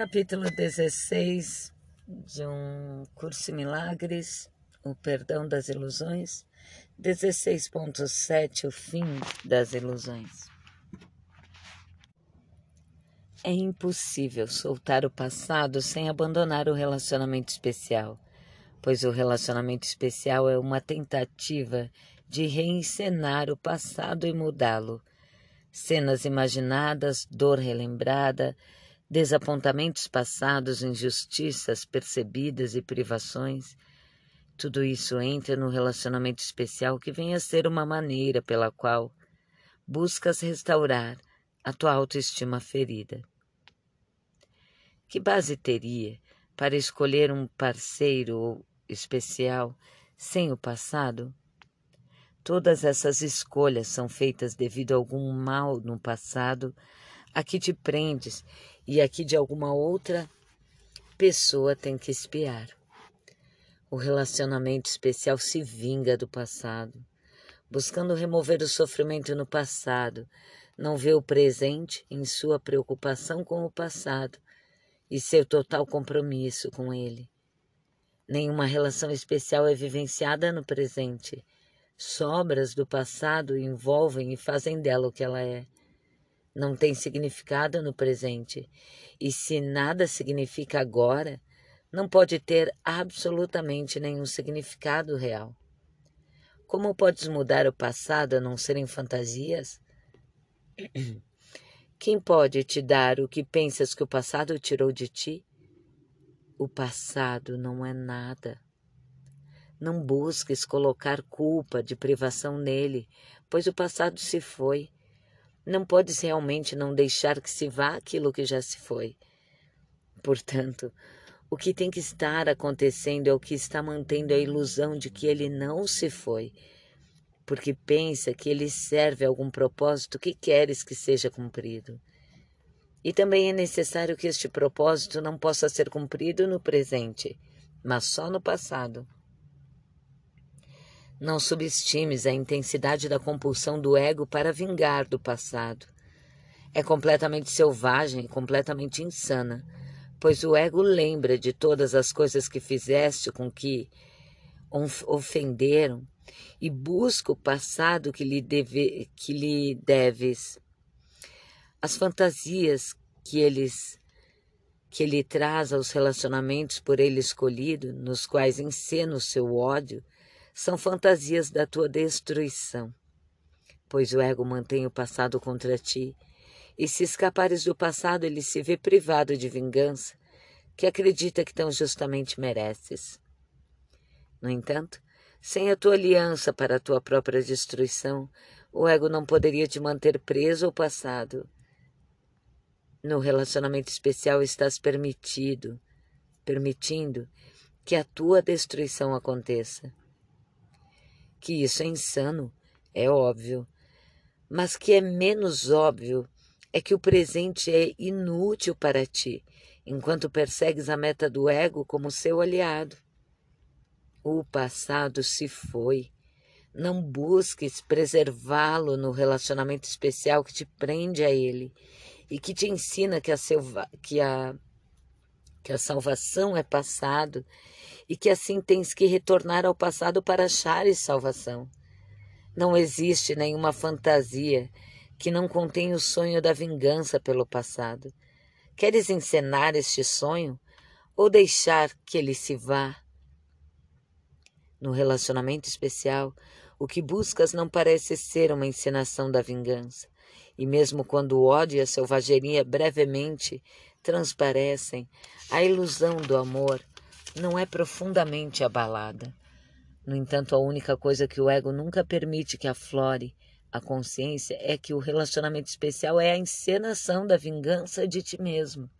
Capítulo 16 de um curso em milagres, o perdão das ilusões. 16.7 O fim das ilusões. É impossível soltar o passado sem abandonar o relacionamento especial, pois o relacionamento especial é uma tentativa de reencenar o passado e mudá-lo. Cenas imaginadas, dor relembrada, desapontamentos passados, injustiças percebidas e privações. Tudo isso entra no relacionamento especial que vem a ser uma maneira pela qual buscas restaurar a tua autoestima ferida. Que base teria para escolher um parceiro especial sem o passado? Todas essas escolhas são feitas devido a algum mal no passado a que te prendes e a que de alguma outra pessoa tem que espiar. O relacionamento especial se vinga do passado, buscando remover o sofrimento no passado, não vê o presente em sua preocupação com o passado e seu total compromisso com ele. Nenhuma relação especial é vivenciada no presente. Sobras do passado envolvem e fazem dela o que ela é não tem significado no presente. E se nada significa agora, não pode ter absolutamente nenhum significado real. Como podes mudar o passado a não serem fantasias? Quem pode te dar o que pensas que o passado tirou de ti? O passado não é nada. Não busques colocar culpa de privação nele, pois o passado se foi não podes realmente não deixar que se vá aquilo que já se foi. Portanto, o que tem que estar acontecendo é o que está mantendo a ilusão de que ele não se foi, porque pensa que ele serve a algum propósito que queres que seja cumprido. E também é necessário que este propósito não possa ser cumprido no presente, mas só no passado. Não subestimes a intensidade da compulsão do ego para vingar do passado. É completamente selvagem completamente insana, pois o ego lembra de todas as coisas que fizeste com que ofenderam e busca o passado que lhe, deve, que lhe deves. As fantasias que eles que ele traz aos relacionamentos por ele escolhido, nos quais encena o seu ódio, são fantasias da tua destruição, pois o ego mantém o passado contra ti, e se escapares do passado, ele se vê privado de vingança que acredita que tão justamente mereces. No entanto, sem a tua aliança para a tua própria destruição, o ego não poderia te manter preso ao passado. No relacionamento especial estás permitido, permitindo que a tua destruição aconteça que isso é insano, é óbvio. Mas que é menos óbvio é que o presente é inútil para ti, enquanto persegues a meta do ego como seu aliado. O passado se foi. Não busques preservá-lo no relacionamento especial que te prende a ele e que te ensina que a, selva, que a, que a salvação é passado e que assim tens que retornar ao passado para achares salvação. Não existe nenhuma fantasia que não contém o sonho da vingança pelo passado. Queres encenar este sonho ou deixar que ele se vá? No relacionamento especial, o que buscas não parece ser uma encenação da vingança. E mesmo quando o ódio e a selvageria brevemente transparecem, a ilusão do amor não é profundamente abalada. No entanto, a única coisa que o ego nunca permite que aflore a consciência é que o relacionamento especial é a encenação da vingança de ti mesmo.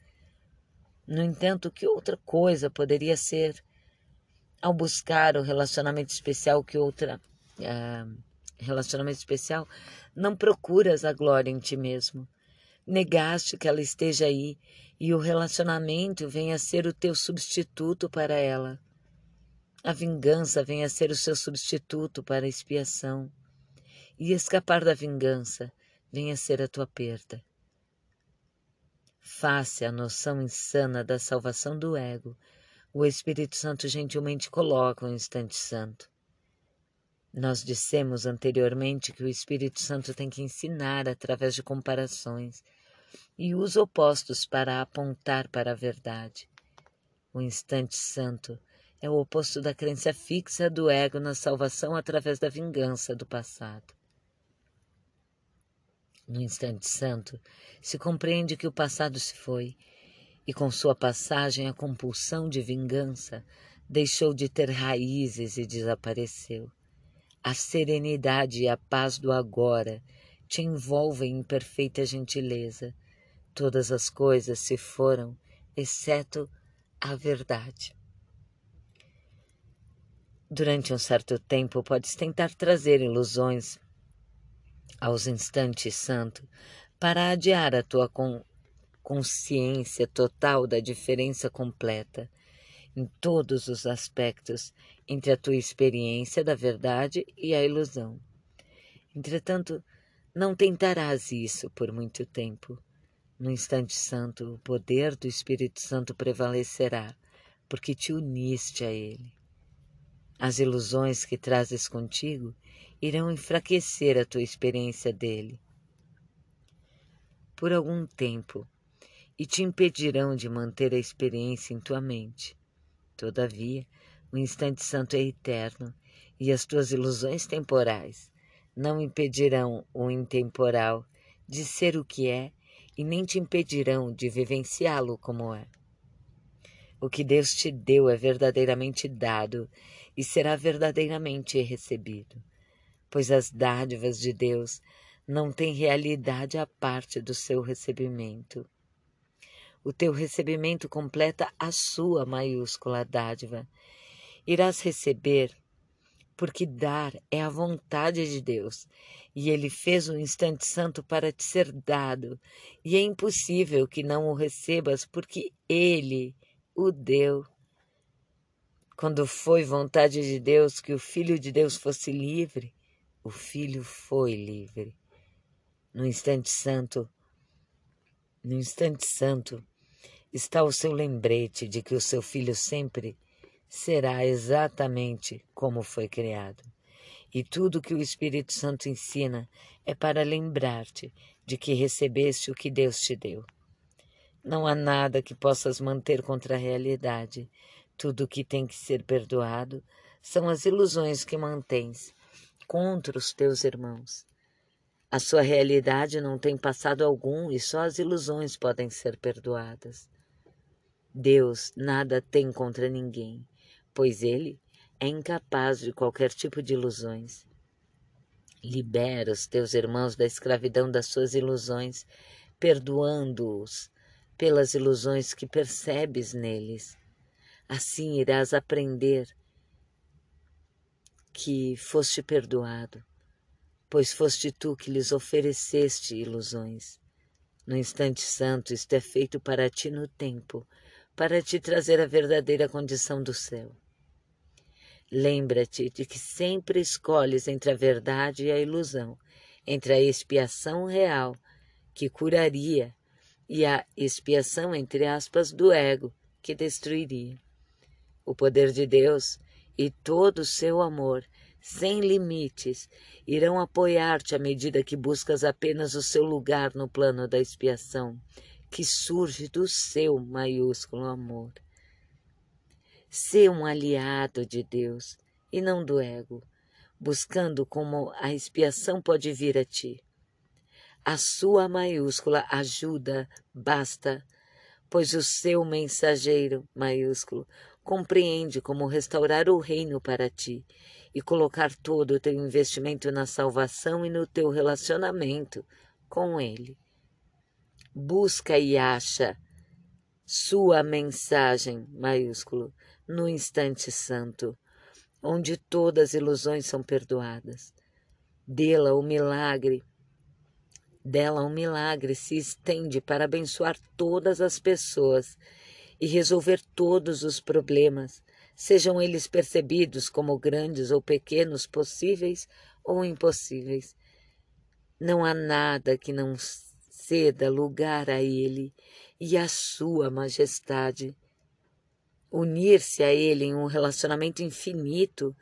No entanto, que outra coisa poderia ser ao buscar o relacionamento especial que outra uh, relacionamento especial não procuras a glória em ti mesmo. Negaste que ela esteja aí e o relacionamento venha a ser o teu substituto para ela. A vingança venha a ser o seu substituto para a expiação. E escapar da vingança venha a ser a tua perda. Face à noção insana da salvação do ego, o Espírito Santo gentilmente coloca um instante santo. Nós dissemos anteriormente que o Espírito Santo tem que ensinar através de comparações e os opostos para apontar para a verdade. O instante santo é o oposto da crença fixa do ego na salvação através da vingança do passado. No instante santo, se compreende que o passado se foi e com sua passagem a compulsão de vingança deixou de ter raízes e desapareceu. A serenidade e a paz do agora te envolvem em perfeita gentileza. Todas as coisas se foram, exceto a verdade. Durante um certo tempo, podes tentar trazer ilusões aos instantes santos para adiar a tua consciência total da diferença completa em todos os aspectos entre a tua experiência da verdade e a ilusão. Entretanto, não tentarás isso por muito tempo. No instante santo, o poder do Espírito Santo prevalecerá, porque te uniste a ele. As ilusões que trazes contigo irão enfraquecer a tua experiência dele. Por algum tempo, e te impedirão de manter a experiência em tua mente. Todavia, o instante santo é eterno e as tuas ilusões temporais não impedirão o intemporal de ser o que é e nem te impedirão de vivenciá-lo como é. O que Deus te deu é verdadeiramente dado e será verdadeiramente recebido, pois as dádivas de Deus não têm realidade à parte do seu recebimento. O teu recebimento completa a sua maiúscula dádiva. Irás receber, porque dar é a vontade de Deus, e Ele fez um instante santo para te ser dado, e é impossível que não o recebas, porque Ele o deu. Quando foi vontade de Deus que o Filho de Deus fosse livre, o Filho foi livre. No instante santo, no instante santo, está o seu lembrete de que o seu filho sempre será exatamente como foi criado. E tudo que o Espírito Santo ensina é para lembrar-te de que recebeste o que Deus te deu. Não há nada que possas manter contra a realidade. Tudo o que tem que ser perdoado são as ilusões que mantens contra os teus irmãos. A sua realidade não tem passado algum e só as ilusões podem ser perdoadas. Deus nada tem contra ninguém, pois ele é incapaz de qualquer tipo de ilusões. Libera os teus irmãos da escravidão das suas ilusões, perdoando-os pelas ilusões que percebes neles. Assim irás aprender que foste perdoado, pois foste tu que lhes ofereceste ilusões. No instante santo, isto é feito para ti no tempo, para te trazer a verdadeira condição do céu. Lembra-te de que sempre escolhes entre a verdade e a ilusão, entre a expiação real, que curaria, e a expiação, entre aspas, do ego, que destruiria. O poder de Deus e todo o seu amor, sem limites, irão apoiar-te à medida que buscas apenas o seu lugar no plano da expiação que surge do seu maiúsculo amor. Ser um aliado de Deus e não do ego, buscando como a expiação pode vir a ti. A sua maiúscula ajuda basta, pois o seu mensageiro maiúsculo compreende como restaurar o reino para ti e colocar todo o teu investimento na salvação e no teu relacionamento com ele busca e acha sua mensagem, maiúsculo, no instante santo, onde todas as ilusões são perdoadas. Dela o milagre, dela um milagre se estende para abençoar todas as pessoas e resolver todos os problemas, sejam eles percebidos como grandes ou pequenos, possíveis ou impossíveis. Não há nada que não ceda lugar a Ele e a Sua majestade. Unir-se a Ele em um relacionamento infinito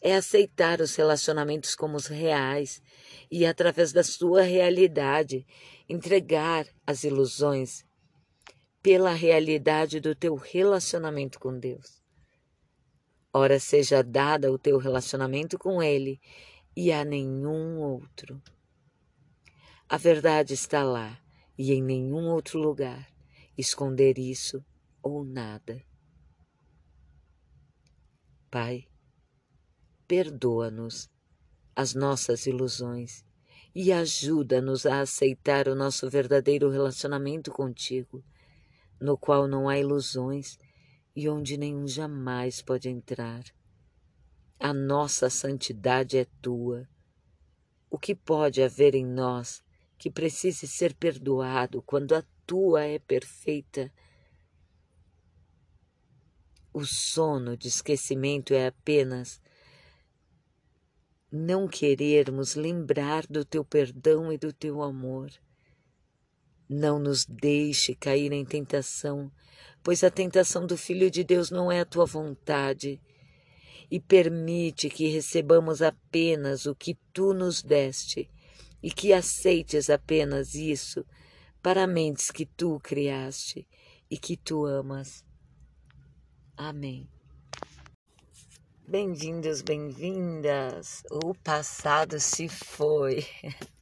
é aceitar os relacionamentos como os reais e, através da sua realidade, entregar as ilusões pela realidade do teu relacionamento com Deus. Ora seja dada o teu relacionamento com Ele e a nenhum outro. A verdade está lá e em nenhum outro lugar. Esconder isso ou nada. Pai, perdoa-nos as nossas ilusões e ajuda-nos a aceitar o nosso verdadeiro relacionamento contigo, no qual não há ilusões e onde nenhum jamais pode entrar. A nossa santidade é tua. O que pode haver em nós que precise ser perdoado quando a tua é perfeita? O sono de esquecimento é apenas não querermos lembrar do teu perdão e do teu amor. Não nos deixe cair em tentação, pois a tentação do Filho de Deus não é a tua vontade. E permite que recebamos apenas o que tu nos deste e que aceites apenas isso para mentes que tu criaste e que tu amas. Amém. Bem-vindos, bem-vindas. O passado se foi.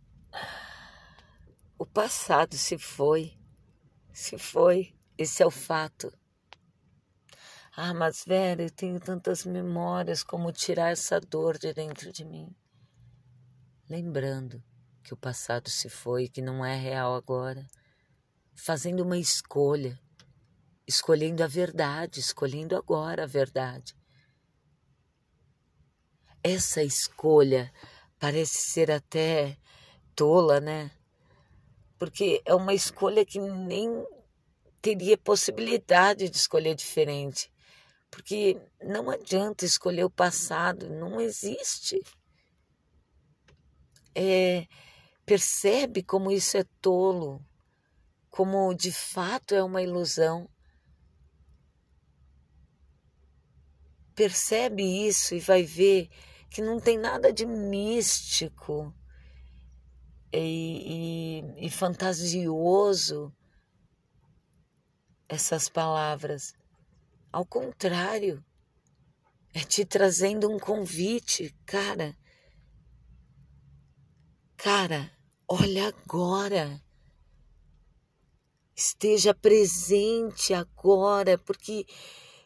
O passado se foi. Se foi. Esse é o fato. Ah, mas velho, eu tenho tantas memórias como tirar essa dor de dentro de mim. Lembrando que o passado se foi, que não é real agora. Fazendo uma escolha. Escolhendo a verdade, escolhendo agora a verdade essa escolha parece ser até tola, né? Porque é uma escolha que nem teria possibilidade de escolher diferente. Porque não adianta escolher o passado, não existe. É, percebe como isso é tolo, como de fato é uma ilusão. Percebe isso e vai ver que não tem nada de místico e, e, e fantasioso essas palavras. Ao contrário, é te trazendo um convite, cara. Cara, olha agora. Esteja presente agora, porque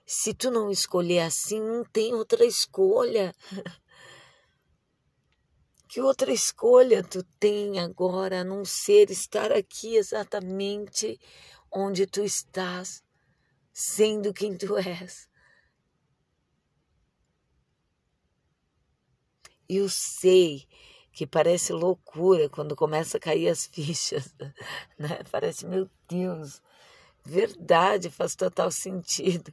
se tu não escolher assim, não tem outra escolha. Que outra escolha tu tem agora a não ser estar aqui exatamente onde tu estás, sendo quem tu és? Eu sei que parece loucura quando começa a cair as fichas, né? Parece, meu Deus, verdade, faz total sentido.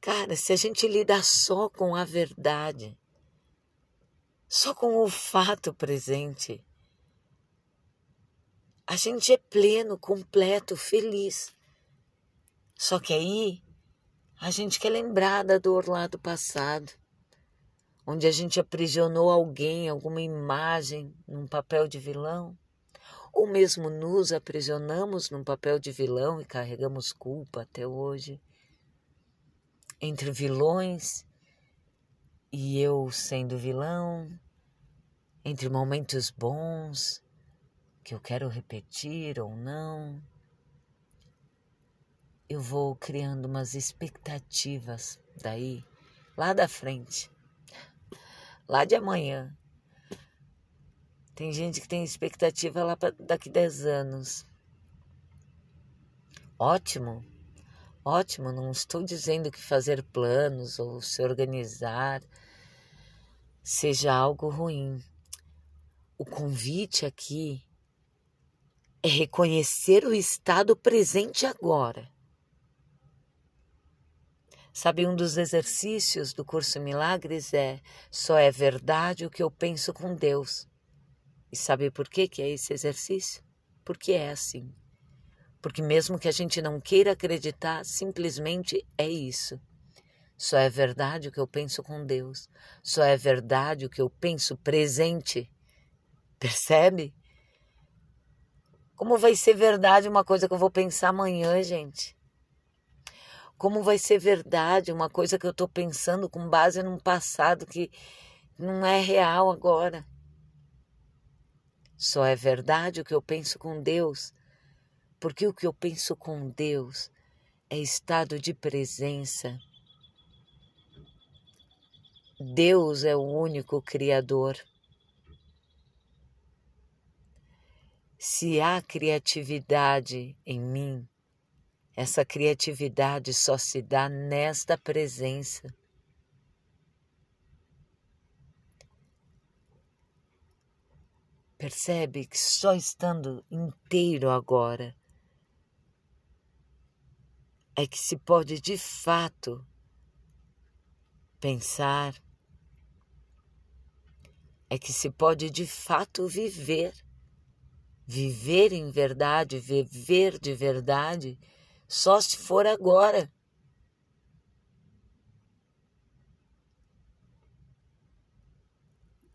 Cara, se a gente lidar só com a verdade, só com o fato presente. A gente é pleno, completo, feliz. Só que aí a gente quer lembrar da dor lá do passado, onde a gente aprisionou alguém, alguma imagem, num papel de vilão, ou mesmo nos aprisionamos num papel de vilão e carregamos culpa até hoje. Entre vilões e eu sendo vilão, entre momentos bons que eu quero repetir ou não, eu vou criando umas expectativas daí, lá da frente, lá de amanhã. Tem gente que tem expectativa lá para daqui 10 anos. Ótimo, ótimo, não estou dizendo que fazer planos ou se organizar seja algo ruim. O convite aqui é reconhecer o estado presente agora. Sabe, um dos exercícios do curso Milagres é só é verdade o que eu penso com Deus. E sabe por que, que é esse exercício? Porque é assim. Porque mesmo que a gente não queira acreditar, simplesmente é isso. Só é verdade o que eu penso com Deus. Só é verdade o que eu penso presente. Percebe? Como vai ser verdade uma coisa que eu vou pensar amanhã, gente? Como vai ser verdade uma coisa que eu estou pensando com base num passado que não é real agora? Só é verdade o que eu penso com Deus, porque o que eu penso com Deus é estado de presença. Deus é o único Criador. Se há criatividade em mim, essa criatividade só se dá nesta presença. Percebe que só estando inteiro agora é que se pode de fato pensar, é que se pode de fato viver. Viver em verdade, viver de verdade, só se for agora.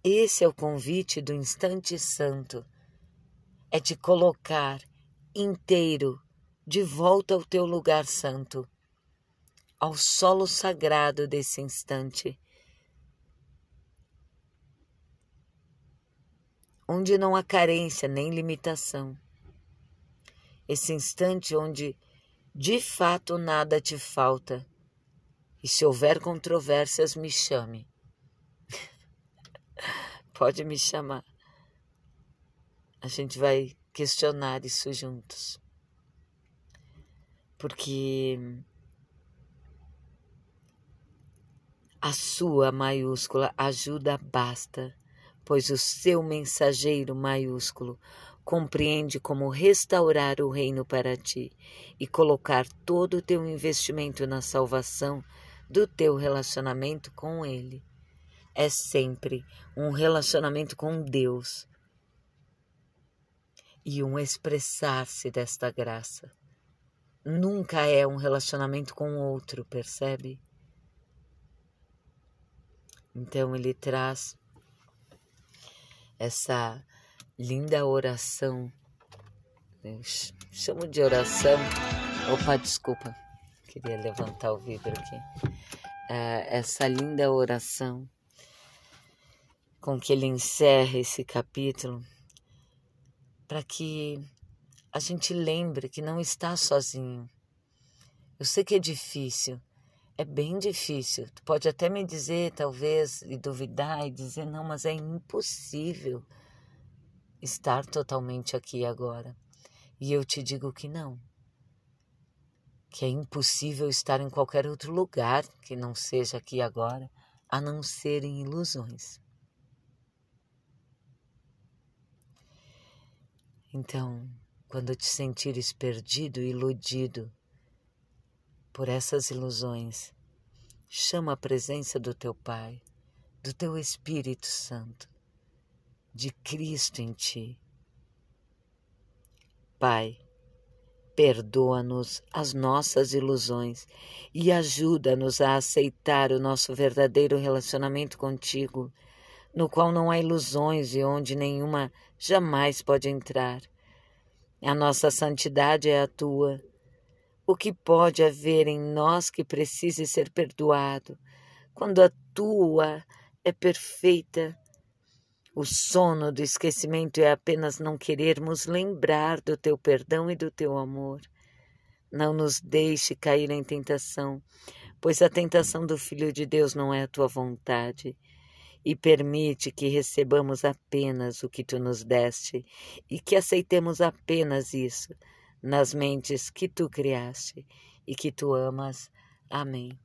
Esse é o convite do instante santo. É te colocar inteiro de volta ao teu lugar santo, ao solo sagrado desse instante. Onde não há carência nem limitação. Esse instante onde de fato nada te falta. E se houver controvérsias, me chame. Pode me chamar. A gente vai questionar isso juntos. Porque a sua maiúscula ajuda basta, pois o seu mensageiro maiúsculo compreende como restaurar o reino para ti e colocar todo o teu investimento na salvação do teu relacionamento com ele é sempre um relacionamento com Deus e um expressar-se desta graça. Nunca é um relacionamento com outro, percebe? Então ele traz essa linda oração. Eu chamo de oração. Opa, desculpa. Queria levantar o vidro aqui. É, essa linda oração com que ele encerra esse capítulo, para que a gente lembre que não está sozinho. Eu sei que é difícil, é bem difícil. Tu pode até me dizer, talvez, e duvidar e dizer, não, mas é impossível estar totalmente aqui agora. E eu te digo que não. Que é impossível estar em qualquer outro lugar que não seja aqui agora, a não ser em ilusões. Então, quando te sentires perdido iludido por essas ilusões, chama a presença do teu Pai, do teu Espírito Santo, de Cristo em ti. Pai, perdoa-nos as nossas ilusões e ajuda-nos a aceitar o nosso verdadeiro relacionamento contigo no qual não há ilusões e onde nenhuma jamais pode entrar. A nossa santidade é a tua. O que pode haver em nós que precise ser perdoado, quando a tua é perfeita? O sono do esquecimento é apenas não querermos lembrar do teu perdão e do teu amor. Não nos deixe cair em tentação, pois a tentação do Filho de Deus não é a tua vontade e permite que recebamos apenas o que tu nos deste e que aceitemos apenas isso nas mentes que tu criaste e que tu amas. Amém.